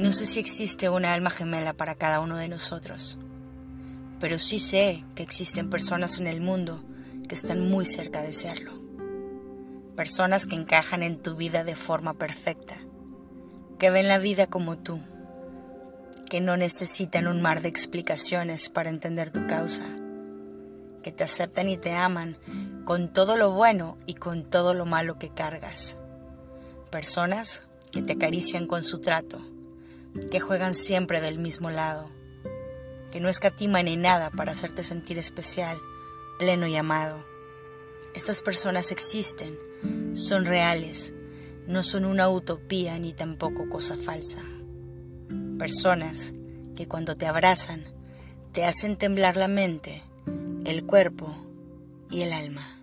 No sé si existe una alma gemela para cada uno de nosotros, pero sí sé que existen personas en el mundo que están muy cerca de serlo. Personas que encajan en tu vida de forma perfecta, que ven la vida como tú, que no necesitan un mar de explicaciones para entender tu causa, que te aceptan y te aman con todo lo bueno y con todo lo malo que cargas. Personas que te acarician con su trato, que juegan siempre del mismo lado, que no escatiman en nada para hacerte sentir especial, pleno y amado. Estas personas existen, son reales, no son una utopía ni tampoco cosa falsa. Personas que cuando te abrazan te hacen temblar la mente, el cuerpo y el alma.